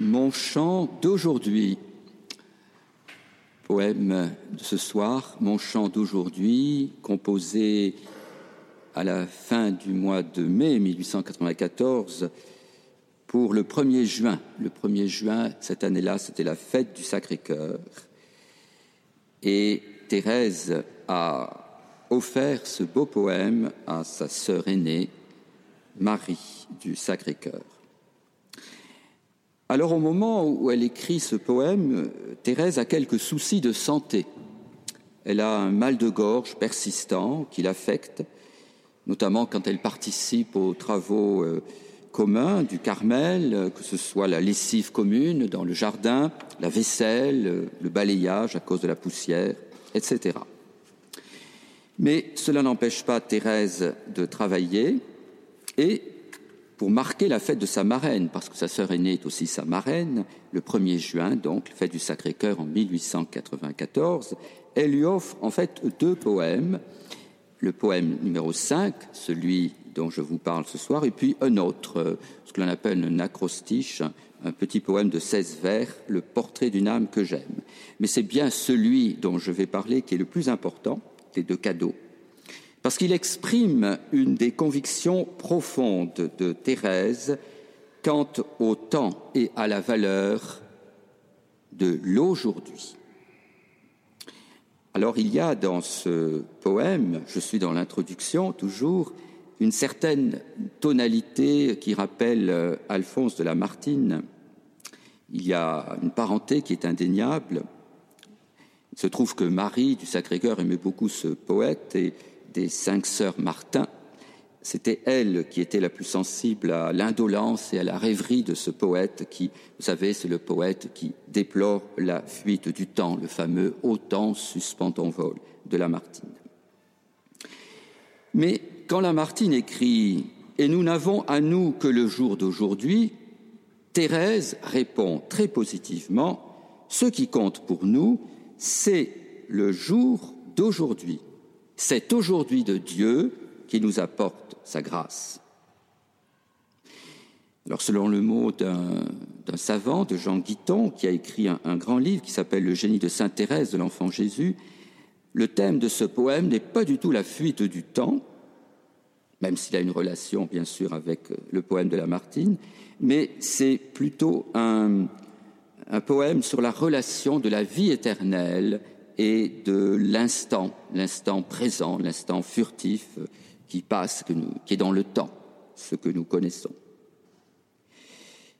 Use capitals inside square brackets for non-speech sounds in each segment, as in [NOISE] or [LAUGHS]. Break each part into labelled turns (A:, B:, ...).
A: Mon chant d'aujourd'hui, poème de ce soir, mon chant d'aujourd'hui, composé à la fin du mois de mai 1894 pour le 1er juin. Le 1er juin, cette année-là, c'était la fête du Sacré-Cœur. Et Thérèse a offert ce beau poème à sa sœur aînée, Marie du Sacré-Cœur. Alors au moment où elle écrit ce poème, Thérèse a quelques soucis de santé. Elle a un mal de gorge persistant qui l'affecte, notamment quand elle participe aux travaux euh, communs du Carmel, que ce soit la lessive commune dans le jardin, la vaisselle, le balayage à cause de la poussière, etc. Mais cela n'empêche pas Thérèse de travailler et pour marquer la fête de sa marraine, parce que sa sœur aînée est aussi sa marraine, le 1er juin, donc, fête du Sacré-Cœur en 1894, elle lui offre en fait deux poèmes. Le poème numéro 5, celui dont je vous parle ce soir, et puis un autre, ce que l'on appelle un acrostiche, un petit poème de 16 vers, Le portrait d'une âme que j'aime. Mais c'est bien celui dont je vais parler qui est le plus important des deux cadeaux parce qu'il exprime une des convictions profondes de Thérèse quant au temps et à la valeur de l'aujourd'hui. Alors il y a dans ce poème, je suis dans l'introduction toujours, une certaine tonalité qui rappelle euh, Alphonse de Lamartine. Il y a une parenté qui est indéniable. Il se trouve que Marie du Sacré-Cœur aimait beaucoup ce poète et cinq sœurs Martin, c'était elle qui était la plus sensible à l'indolence et à la rêverie de ce poète qui, vous savez, c'est le poète qui déplore la fuite du temps, le fameux autant suspend en vol de Lamartine. Mais quand Lamartine écrit Et nous n'avons à nous que le jour d'aujourd'hui, Thérèse répond très positivement Ce qui compte pour nous, c'est le jour d'aujourd'hui. C'est aujourd'hui de Dieu qui nous apporte sa grâce. Alors, selon le mot d'un savant, de Jean Guiton, qui a écrit un, grand livre qui s'appelle Le génie de Sainte Thérèse de l'enfant Jésus, le thème de ce poème n'est pas du tout la fuite du temps, même s'il a une relation, bien sûr, avec le poème de Lamartine, mais c'est plutôt un poème sur la relation de la vie éternelle et de l'instant, l'instant présent, l'instant furtif qui passe, qui est dans le temps, ce que nous connaissons.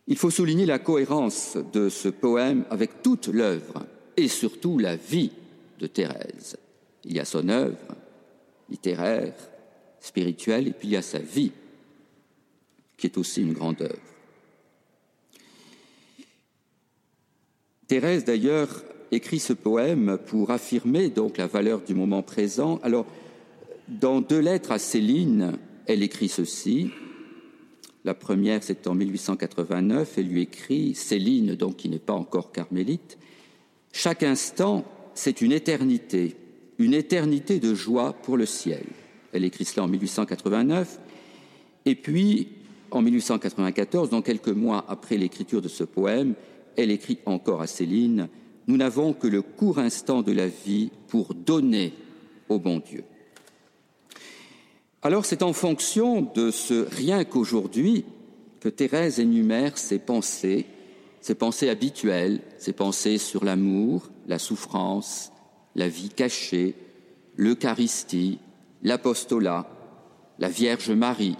A: Il faut souligner la cohérence de ce poème avec toute l'œuvre et surtout la vie de Thérèse. Il y a son œuvre littéraire, spirituelle, et puis il y a sa vie, qui est aussi une grande œuvre. Thérèse, d'ailleurs, écrit ce poème pour affirmer donc la valeur du moment présent. Alors, dans deux lettres à Céline, elle écrit ceci. La première, c'est en 1889. Elle lui écrit, Céline, donc qui n'est pas encore carmélite, Chaque instant, c'est une éternité, une éternité de joie pour le ciel. Elle écrit cela en 1889. Et puis, en 1894, donc quelques mois après l'écriture de ce poème, elle écrit encore à Céline nous n'avons que le court instant de la vie pour donner au bon Dieu. Alors c'est en fonction de ce rien qu'aujourd'hui que Thérèse énumère ses pensées, ses pensées habituelles, ses pensées sur l'amour, la souffrance, la vie cachée, l'Eucharistie, l'apostolat, la Vierge Marie,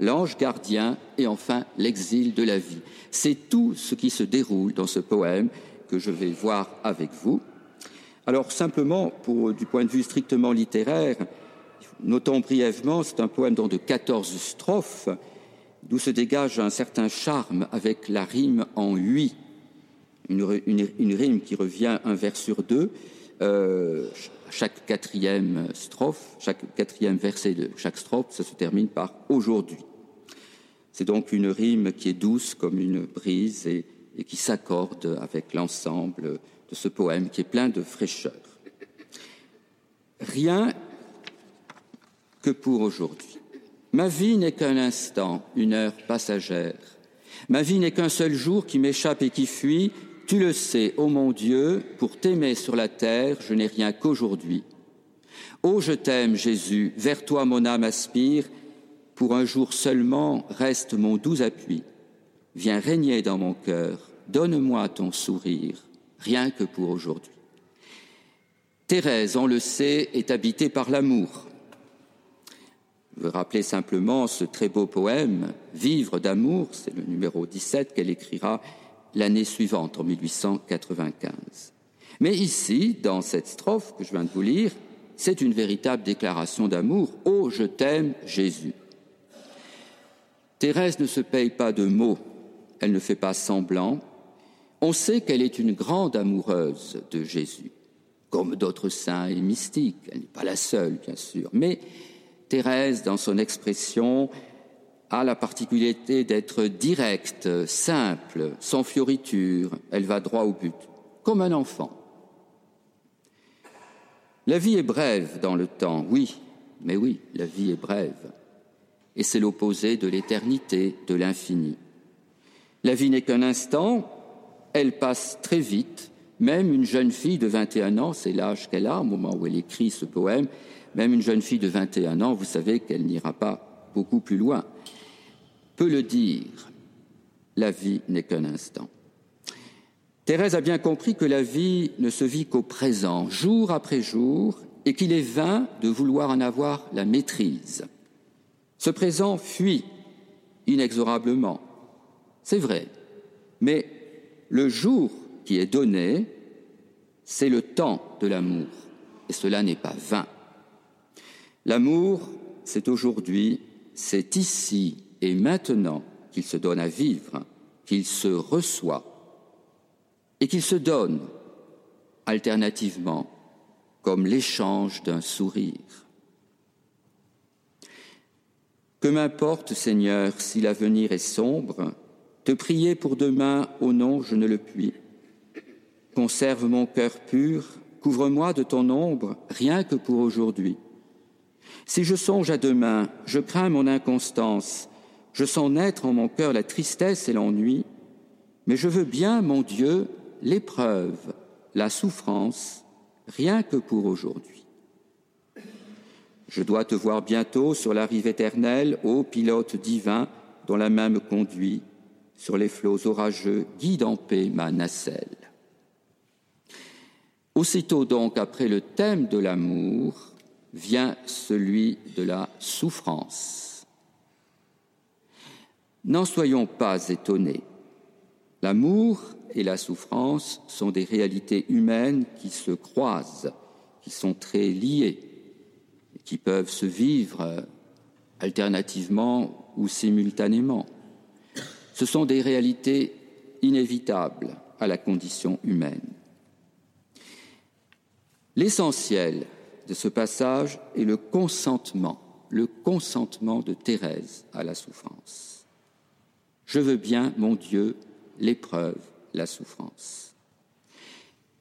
A: l'ange gardien et enfin l'exil de la vie. C'est tout ce qui se déroule dans ce poème que je vais voir avec vous. Alors simplement, du point de vue strictement littéraire, notons brièvement, c'est un poème de 14 strophes, d'où se dégage un certain charme avec la rime en huit, une, une, rime qui revient un vers sur deux, euh, chaque quatrième strophe, chaque quatrième verset de chaque strophe, ça se termine par aujourd'hui. C'est donc une rime qui est douce comme une brise et et qui s'accorde avec l'ensemble de ce poème qui est plein de fraîcheur. Rien que pour aujourd'hui. Ma vie n'est qu'un instant, une heure passagère. Ma vie n'est qu'un seul jour qui m'échappe et qui fuit. Tu le sais, ô mon Dieu, pour t'aimer sur la terre, je n'ai rien qu'aujourd'hui. Ô je t'aime, Jésus, vers toi mon âme aspire, pour un jour seulement reste mon doux appui. Viens régner dans mon cœur, donne-moi ton sourire, rien que pour aujourd'hui. Thérèse, on le sait, est habitée par l'amour. Je veux rappeler simplement ce très beau poème, Vivre d'amour, c'est le numéro 17 qu'elle écrira l'année suivante, en 1895. Mais ici, dans cette strophe que je viens de vous lire, c'est une véritable déclaration d'amour. Oh, je t'aime, Jésus. Thérèse ne se paye pas de mots, elle ne fait pas semblant. On sait qu'elle est une grande amoureuse de Jésus, comme d'autres saints et mystiques. Elle n'est pas la seule, bien sûr. Mais Thérèse, dans son expression, a la particularité d'être directe, simple, sans fioriture. Elle va droit au but, comme un enfant. La vie est brève dans le temps, oui, mais oui, la vie est brève. Et c'est l'opposé de l'éternité, de l'infini. La vie n'est qu'un instant, elle passe très vite. Même une jeune fille de 21 ans, c'est l'âge qu'elle a au moment où elle écrit ce poème, même une jeune fille de 21 ans, vous savez qu'elle n'ira pas beaucoup plus loin, peut le dire, la vie n'est qu'un instant. Thérèse a bien compris que la vie ne se vit qu'au présent, jour après jour, et qu'il est vain de vouloir en avoir la maîtrise. Ce présent fuit inexorablement, c'est vrai, mais le jour qui est donné, c'est le temps de l'amour, et cela n'est pas vain. L'amour, c'est aujourd'hui, c'est ici et maintenant qu'il se donne à vivre, qu'il se reçoit et qu'il se donne alternativement comme l'échange d'un sourire. Que m'importe, Seigneur, si l'avenir est sombre, te prier pour demain, au nom, je ne le puis. Conserve mon cœur pur, couvre-moi de ton ombre, rien que pour aujourd'hui. Si je songe à demain, je crains mon inconstance, je sens naître en mon cœur la tristesse et l'ennui, mais je veux bien, mon Dieu, l'épreuve, la souffrance, rien que pour aujourd'hui. Je dois te voir bientôt sur la rive éternelle, ô pilote divin, dont la main me conduit, sur les flots orageux, guide en paix ma nacelle. Aussitôt donc, après le thème de l'amour, vient celui de la souffrance. N'en soyons pas étonnés. L'amour et la souffrance sont des réalités humaines qui se croisent, qui sont très liées, qui peuvent se vivre alternativement ou simultanément. Ce sont des réalités inévitables à la condition humaine. L'essentiel de ce passage est le consentement, le consentement de Thérèse à la souffrance. Je veux bien, mon Dieu, l'épreuve, la souffrance.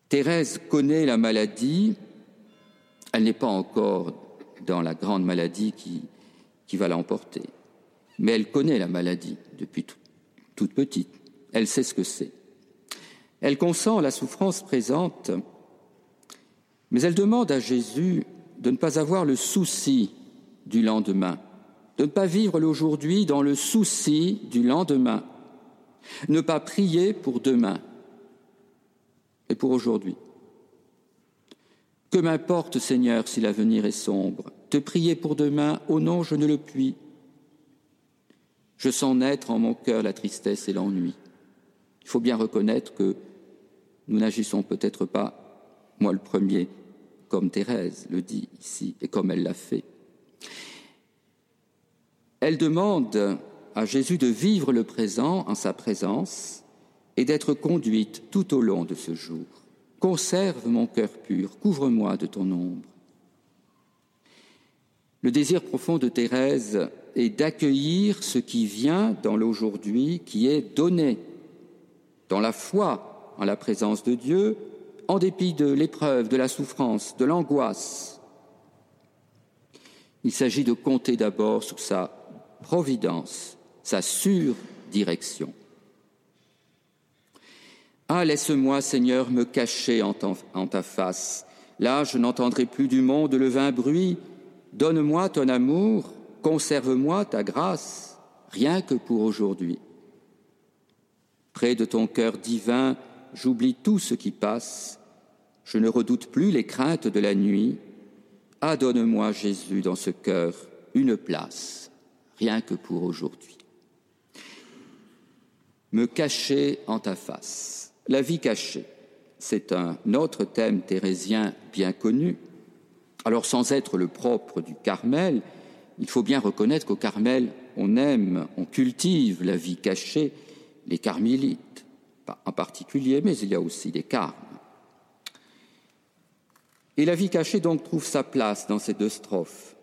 A: Thérèse connaît la maladie, elle n'est pas encore dans la grande maladie qui, va l'emporter, mais elle connaît la maladie depuis toute petite, elle sait ce que c'est. Elle consent la souffrance présente, mais elle demande à Jésus de ne pas avoir le souci du lendemain, de ne pas vivre l'aujourd'hui dans le souci du lendemain, ne pas prier pour demain et pour aujourd'hui. Que m'importe, Seigneur, si l'avenir est sombre, te prier pour demain, au nom, je ne le puis. Je sens naître en mon cœur la tristesse et l'ennui. Il faut bien reconnaître que nous n'agissons peut-être pas, moi le premier, comme Thérèse le dit ici et comme elle l'a fait. Elle demande à Jésus de vivre le présent en sa présence et d'être conduite tout au long de ce jour. Conserve mon cœur pur, couvre-moi de ton ombre. Le désir profond de Thérèse est d'accueillir ce qui vient dans l'aujourd'hui qui est donné, dans la foi en la présence de Dieu, en dépit de l'épreuve, de la souffrance, de l'angoisse. Il s'agit de compter d'abord sur sa providence sa surdirection. Ah, laisse-moi, Seigneur, me cacher en ta face. Là, je n'entendrai plus du monde le vain bruit. Donne-moi ton amour, conserve-moi ta grâce, rien que pour aujourd'hui. Près de ton cœur divin, j'oublie tout ce qui passe. Je ne redoute plus les craintes de la nuit. Ah, donne-moi, Jésus, dans ce cœur, une place, rien que pour aujourd'hui. Me cacher en ta face. La vie cachée, c'est un autre thème thérésien bien connu. Alors, sans être le propre du Carmel, il faut bien reconnaître qu'au Carmel, on aime, on cultive la vie cachée, les carmélites en particulier, mais il y a aussi des carmes. Et la vie cachée donc trouve sa place dans ces deux strophes.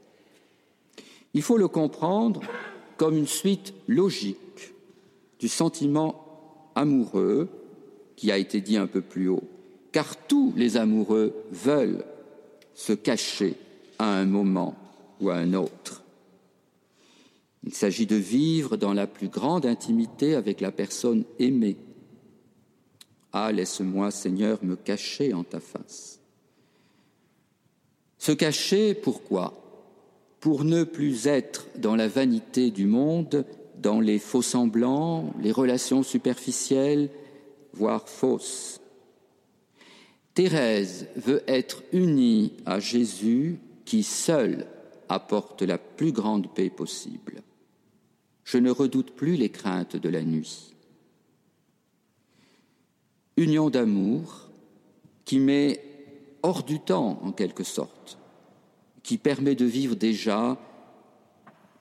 A: Il faut le comprendre comme une suite logique du sentiment amoureux qui a été dit un peu plus haut, car tous les amoureux veulent se cacher à un moment ou à un autre. Il s'agit de vivre dans la plus grande intimité avec la personne aimée. Ah, laisse-moi, Seigneur, me cacher en ta face. Se cacher, pourquoi? Pour ne plus être dans la vanité du monde, dans les faux semblants, les relations superficielles, voire fausses. Thérèse veut être unie à Jésus qui seul apporte la plus grande paix possible je ne redoute plus les craintes de la nuit. Union d'amour qui met hors du temps, en quelque sorte, qui permet de vivre déjà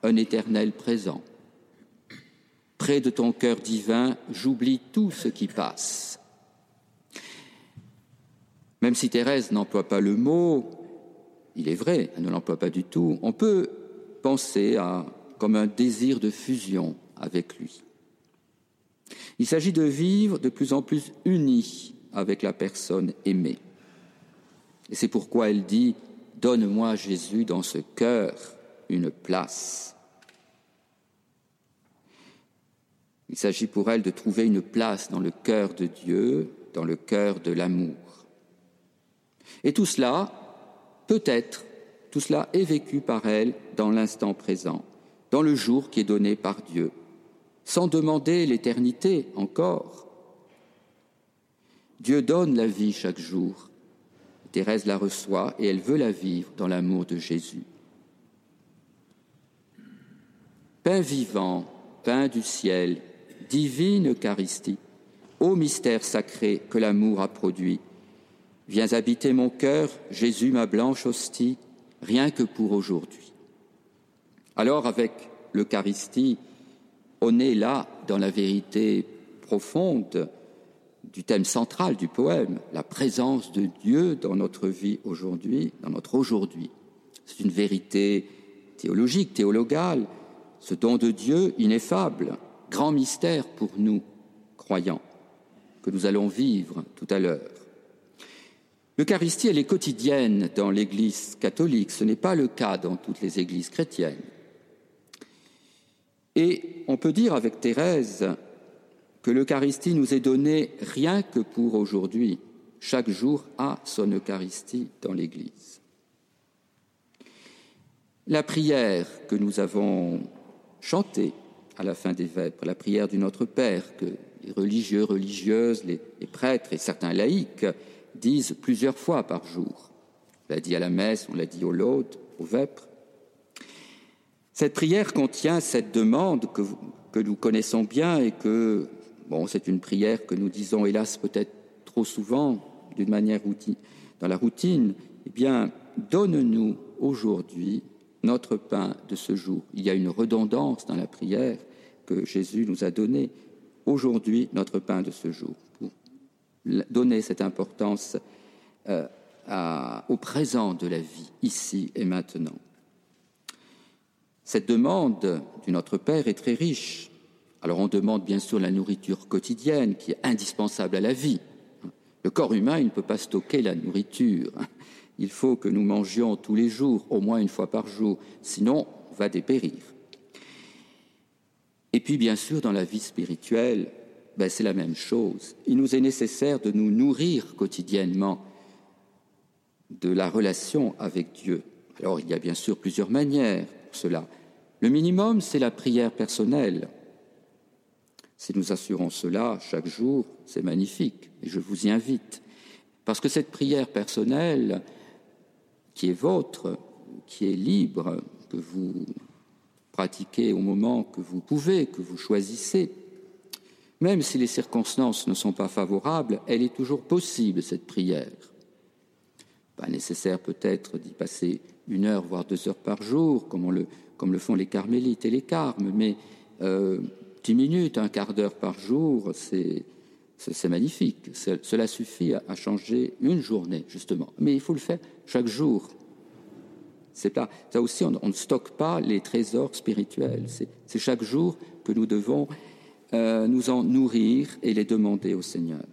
A: un éternel présent. Près de ton cœur divin, j'oublie tout ce qui passe. Même si Thérèse n'emploie pas le mot, il est vrai, elle ne l'emploie pas du tout, on peut penser à comme un désir de fusion avec lui. Il s'agit de vivre de plus en plus unis avec la personne aimée. Et c'est pourquoi elle dit, Donne-moi Jésus dans ce cœur une place. Il s'agit pour elle de trouver une place dans le cœur de Dieu, dans le cœur de l'amour. Et tout cela, peut-être, tout cela est vécu par elle dans l'instant présent dans le jour qui est donné par Dieu, sans demander l'éternité encore. Dieu donne la vie chaque jour. Thérèse la reçoit et elle veut la vivre dans l'amour de Jésus. Pain vivant, pain du ciel, divine Eucharistie, ô mystère sacré que l'amour a produit, viens habiter mon cœur, Jésus ma blanche hostie, rien que pour aujourd'hui. Alors, avec l'Eucharistie, on est là dans la vérité profonde du thème central du poème, la présence de Dieu dans notre vie aujourd'hui, dans notre aujourd'hui. C'est une vérité théologique, théologale, ce don de Dieu ineffable, grand mystère pour nous, croyants, que nous allons vivre tout à l'heure. L'Eucharistie, elle est quotidienne dans l'Église catholique, ce n'est pas le cas dans toutes les églises chrétiennes. Et on peut dire avec Thérèse que l'Eucharistie nous est donnée rien que pour aujourd'hui. Chaque jour a son Eucharistie dans l'Église. La prière que nous avons chantée à la fin des Vêpres, la prière du Notre Père, que les religieux, religieuses, les, prêtres et certains laïcs disent plusieurs fois par jour. On l'a dit à la messe, on l'a dit au laudes, aux Vêpres. Cette prière contient cette demande que, nous connaissons bien et que, bon, c'est une prière que nous disons hélas peut-être trop souvent d'une manière dans la routine. Eh bien, donne-nous aujourd'hui notre pain de ce jour. Il y a une redondance dans la prière que Jésus nous a donnée. Aujourd'hui, notre pain de ce jour. Pour donner cette importance euh, au présent de la vie, ici et maintenant. Cette demande du Notre Père est très riche. Alors on demande bien sûr la nourriture quotidienne qui est indispensable à la vie. Le corps humain, il ne peut pas stocker la nourriture. Il faut que nous mangions tous les jours, au moins une fois par jour, sinon on va dépérir. Et puis bien sûr, dans la vie spirituelle, ben, c'est la même chose. Il nous est nécessaire de nous nourrir quotidiennement de la relation avec Dieu. Alors il y a bien sûr plusieurs manières pour cela. Le minimum, c'est la prière personnelle. Si nous assurons cela chaque jour, c'est magnifique, et je vous y invite. Parce que cette prière personnelle, qui est vôtre, qui est libre, que vous pratiquez au moment que vous pouvez, que vous choisissez, même si les circonstances ne sont pas favorables, elle est toujours possible, cette prière. Pas nécessaire peut-être d'y passer une heure, voire deux heures par jour, comme, le, comme le font les carmélites et les carmes, mais euh, dix minutes, un quart d'heure par jour, c'est, c'est magnifique. Cela suffit à, changer une journée, justement. Mais il faut le faire chaque jour. C'est pas, ça aussi, on, ne stocke pas les trésors spirituels. C'est chaque jour que nous devons euh, nous en nourrir et les demander au Seigneur.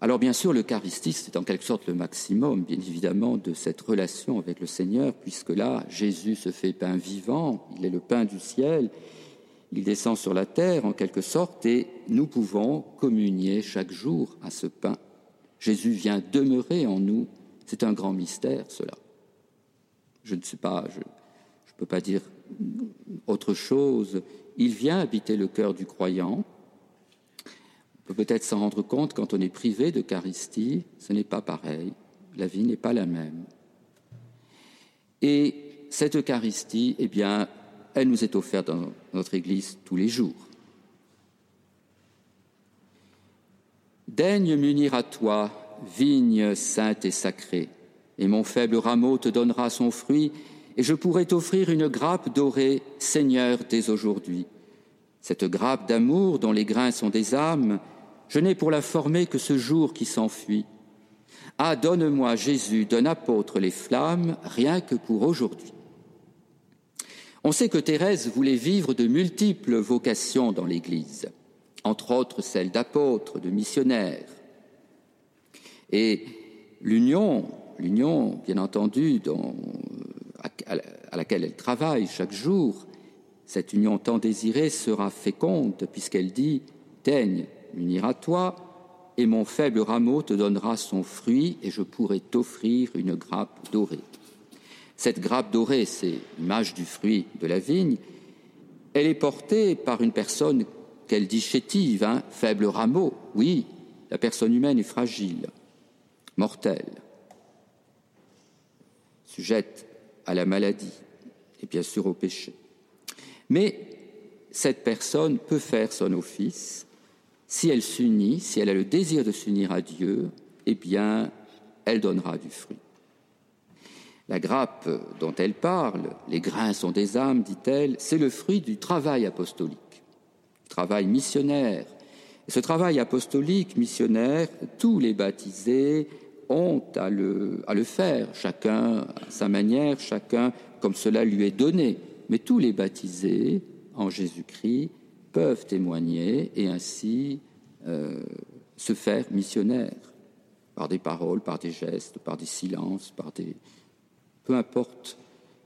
A: Alors bien sûr, l'Eucharistie, c'est en quelque sorte le maximum, bien évidemment, de cette relation avec le Seigneur, puisque là, Jésus se fait pain vivant, il est le pain du ciel, il descend sur la terre en quelque sorte, et nous pouvons communier chaque jour à ce pain. Jésus vient demeurer en nous, c'est un grand mystère cela. Je ne sais pas, je ne peux pas dire autre chose il vient habiter le cœur du croyant. Peut-être s'en rendre compte quand on est privé d'Eucharistie, ce n'est pas pareil, la vie n'est pas la même. Et cette Eucharistie, eh bien, elle nous est offerte dans notre Église tous les jours. Daigne m'unir à toi, vigne sainte et sacrée, et mon faible rameau te donnera son fruit, et je pourrai t'offrir une grappe dorée, Seigneur, dès aujourd'hui. Cette grappe d'amour dont les grains sont des âmes, je n'ai pour la former que ce jour qui s'enfuit. Ah, donne-moi, Jésus, d'un apôtre les flammes, rien que pour aujourd'hui. On sait que Thérèse voulait vivre de multiples vocations dans l'Église, entre autres celle d'apôtre, de missionnaire. Et l'union, l'union, bien entendu, dont à laquelle elle travaille chaque jour, cette union tant désirée sera féconde, puisqu'elle dit Daigne m'unir à toi, et mon faible rameau te donnera son fruit, et je pourrai t'offrir une grappe dorée. Cette grappe dorée, c'est l'image du fruit de la vigne. Elle est portée par une personne qu'elle dit chétive, hein, faible rameau. Oui, la personne humaine est fragile, mortelle, sujette à la maladie et bien sûr au péché. Mais cette personne peut faire son office si elle s'unit, si elle a le désir de s'unir à Dieu, eh bien, elle donnera du fruit. La grappe dont elle parle, les grains sont des âmes, dit-elle, c'est le fruit du travail apostolique, travail missionnaire. Ce travail apostolique, missionnaire, tous les baptisés ont à le, à le faire, chacun à sa manière, chacun comme cela lui est donné. Mais tous les baptisés en Jésus-Christ peuvent témoigner et ainsi euh, se faire missionnaires par des paroles, par des gestes, par des silences, par des... Peu importe,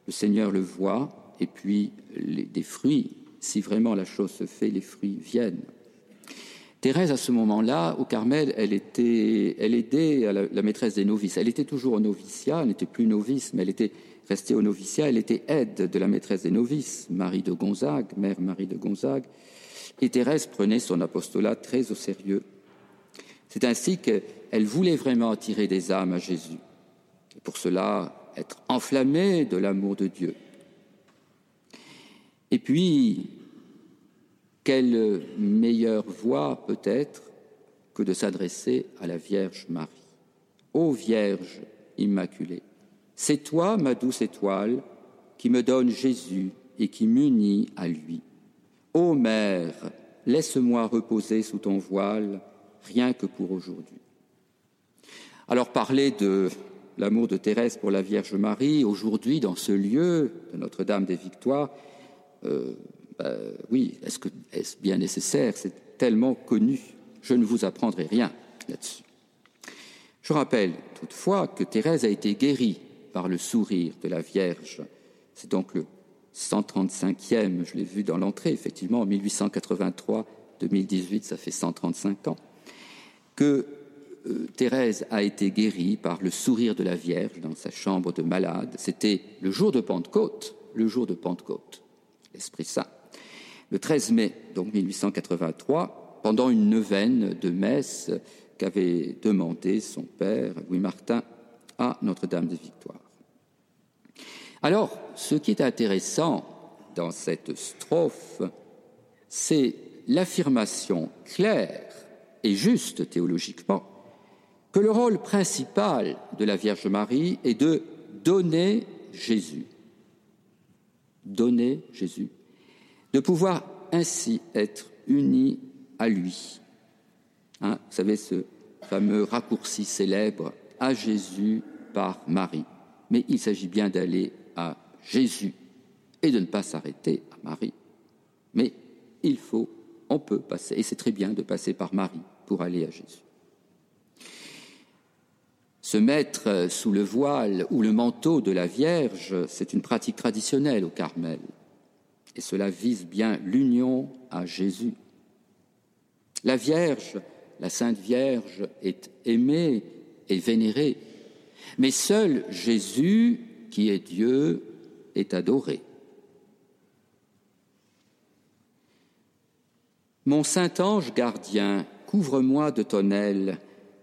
A: le Seigneur le voit et puis les, des fruits, si vraiment la chose se fait, les fruits viennent. Thérèse, à ce moment-là, au Carmel, elle, était, elle aidait la, maîtresse des novices. Elle était toujours au noviciat, elle n'était plus novice, mais elle était restée au noviciat. Elle était aide de la maîtresse des novices, Marie de Gonzague, mère Marie de Gonzague. Et Thérèse prenait son apostolat très au sérieux. C'est ainsi qu'elle voulait vraiment attirer des âmes à Jésus. Et pour cela, être enflammée de l'amour de Dieu. Et puis, quelle meilleure voie peut-être que de s'adresser à la Vierge Marie Ô Vierge Immaculée, c'est toi, ma douce étoile, qui me donne Jésus et qui m'unit à lui. Ô Mère, laisse-moi reposer sous ton voile, rien que pour aujourd'hui. Alors parler de l'amour de Thérèse pour la Vierge Marie, aujourd'hui, dans ce lieu de Notre-Dame des Victoires, euh, euh, oui, est-ce bien nécessaire? C'est tellement connu. Je ne vous apprendrai rien là-dessus. Je rappelle toutefois que Thérèse a été guérie par le sourire de la Vierge. C'est donc le 135e, je l'ai vu dans l'entrée, effectivement, en 1883, 2018, ça fait 135 ans, que euh, Thérèse a été guérie par le sourire de la Vierge dans sa chambre de malade. C'était le jour de Pentecôte, le jour de Pentecôte, l'Esprit Saint. Le 13 mai, donc 1883, pendant une neuvaine de messe qu'avait demandé son père, Louis Martin, à Notre-Dame des Victoires. Alors, ce qui est intéressant dans cette strophe, c'est l'affirmation claire et juste théologiquement que le rôle principal de la Vierge Marie est de donner Jésus. Donner Jésus. De pouvoir ainsi être unis à lui. Hein, vous savez, ce fameux raccourci célèbre à Jésus par Marie. Mais il s'agit bien d'aller à Jésus et de ne pas s'arrêter à Marie. Mais il faut, on peut passer, et c'est très bien de passer par Marie pour aller à Jésus. Se mettre sous le voile ou le manteau de la Vierge, c'est une pratique traditionnelle au Carmel, et cela vise bien l'union à Jésus. La Vierge, la Sainte Vierge, est aimée et vénérée, mais seul Jésus, qui est Dieu, est adoré. Mon saint ange gardien, couvre-moi de ton aile,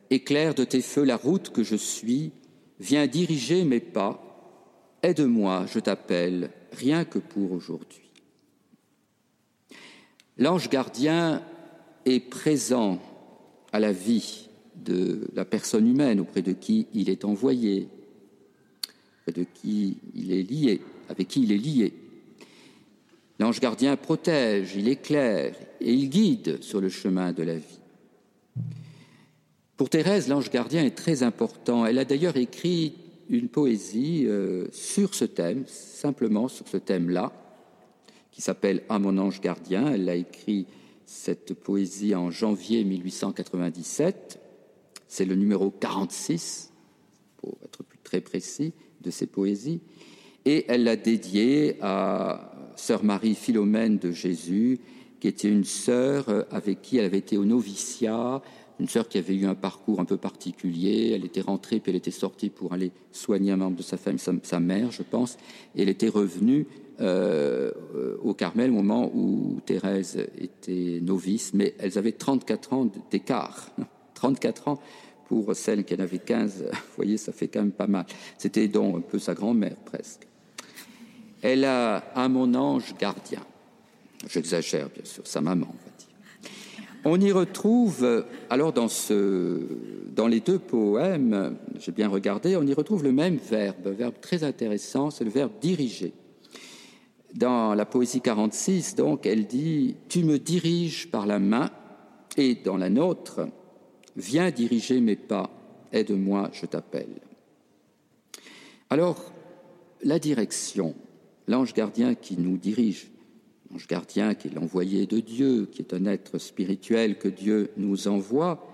A: éclaire de tes feux la route que je suis, viens diriger mes pas, aide-moi, je t'appelle, rien que pour aujourd'hui. L'ange gardien est présent à la vie de la personne humaine auprès de qui il est envoyé, de qui il est lié, avec qui il est lié. L'ange gardien protège, il éclaire et il guide sur le chemin de la vie. Pour Thérèse, l'ange gardien est très important. Elle a d'ailleurs écrit une poésie euh, sur ce thème, simplement sur ce thème-là, qui s'appelle À mon ange gardien. Elle a écrit cette poésie en janvier 1897. C'est le numéro 46, pour être plus très précis, de ses poésies. Et elle l'a dédiée à sœur Marie Philomène de Jésus, qui était une sœur euh, avec qui elle avait été au noviciat, une sœur qui avait eu un parcours un peu particulier. Elle était rentrée, puis elle était sortie pour aller soigner un membre de sa famille, sa, mère, je pense. Elle était revenue euh, au Carmel au moment où Thérèse était novice, mais elles avaient 34 ans d'écart. [LAUGHS] 34 ans pour celle qui en avait 15. [LAUGHS] Vous voyez, ça fait quand même pas mal. C'était donc un peu sa grand-mère, presque. Elle a un mon ange gardien. J'exagère, bien sûr, sa maman, on va dire. On y retrouve, alors dans, ce, dans les deux poèmes, j'ai bien regardé, on y retrouve le même verbe, un verbe très intéressant, c'est le verbe diriger. Dans la poésie 46, donc, elle dit Tu me diriges par la main, et dans la nôtre, Viens diriger mes pas, aide-moi, je t'appelle. Alors, la direction, l'ange gardien qui nous dirige, l'ange gardien qui est l'envoyé de Dieu, qui est un être spirituel que Dieu nous envoie,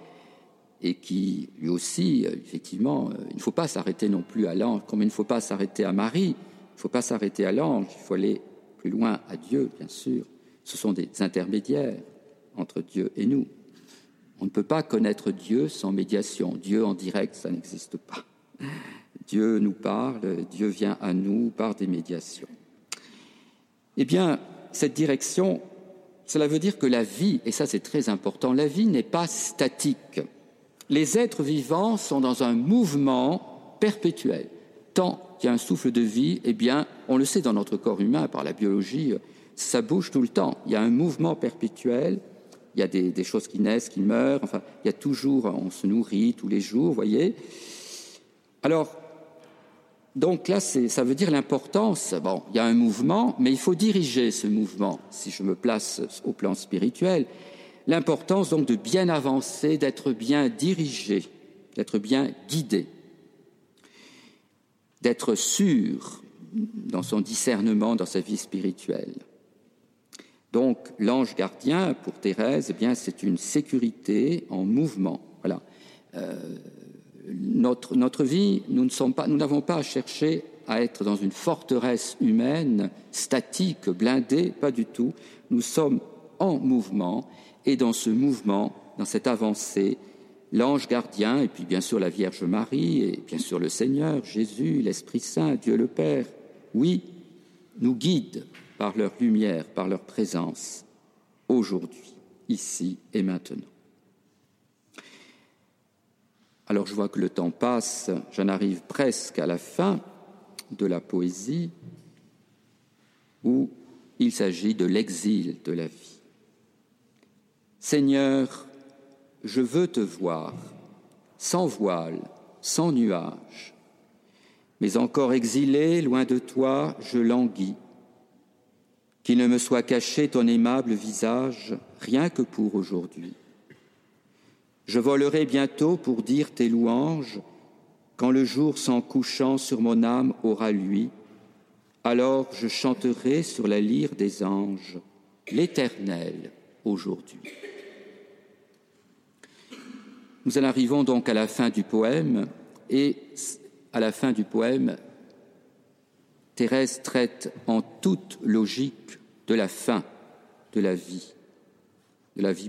A: et qui, lui aussi, effectivement, euh, il ne faut pas s'arrêter non plus à l'ange, comme il ne faut pas s'arrêter à Marie, il ne faut pas s'arrêter à l'ange, il faut aller plus loin à Dieu, bien sûr. Ce sont des intermédiaires entre Dieu et nous. On ne peut pas connaître Dieu sans médiation. Dieu en direct, ça n'existe pas. Dieu nous parle, Dieu vient à nous par des médiations. Eh bien, cette direction, cela veut dire que la vie, et ça c'est très important, la vie n'est pas statique. Les êtres vivants sont dans un mouvement perpétuel. Tant qu'il y a un souffle de vie, eh bien, on le sait dans notre corps humain, par la biologie, ça bouge tout le temps. Il y a un mouvement perpétuel, il y a des, des, choses qui naissent, qui meurent, enfin, il y a toujours, on se nourrit tous les jours, voyez. Alors, donc là, ça veut dire l'importance. Bon, il y a un mouvement, mais il faut diriger ce mouvement, si je me place au plan spirituel. L'importance donc de bien avancer, d'être bien dirigé, d'être bien guidé, d'être sûr dans son discernement, dans sa vie spirituelle. Donc, l'ange gardien, pour Thérèse, eh bien, c'est une sécurité en mouvement. Voilà. Euh, notre, vie, nous n'avons pas, pas à chercher à être dans une forteresse humaine, statique, blindée, pas du tout. Nous sommes en mouvement et dans ce mouvement, dans cette avancée, l'ange gardien, et puis bien sûr la Vierge Marie, et bien sûr le Seigneur, Jésus, l'Esprit Saint, Dieu le Père, oui, nous guident par leur lumière, par leur présence, aujourd'hui, ici et maintenant. Alors je vois que le temps passe, j'en arrive presque à la fin de la poésie où il s'agit de l'exil de la vie. Seigneur, je veux te voir, sans voile, sans nuage, mais encore exilé, loin de toi, je languis. Qu'il ne me soit caché ton aimable visage, rien que pour aujourd'hui. Je volerai bientôt pour dire tes louanges, quand le jour s'en couchant sur mon âme aura lui, alors je chanterai sur la lyre des anges l'Éternel aujourd'hui. Nous en arrivons donc à la fin du poème et à la fin du poème, Thérèse traite en toute logique de la fin de la vie, de la vie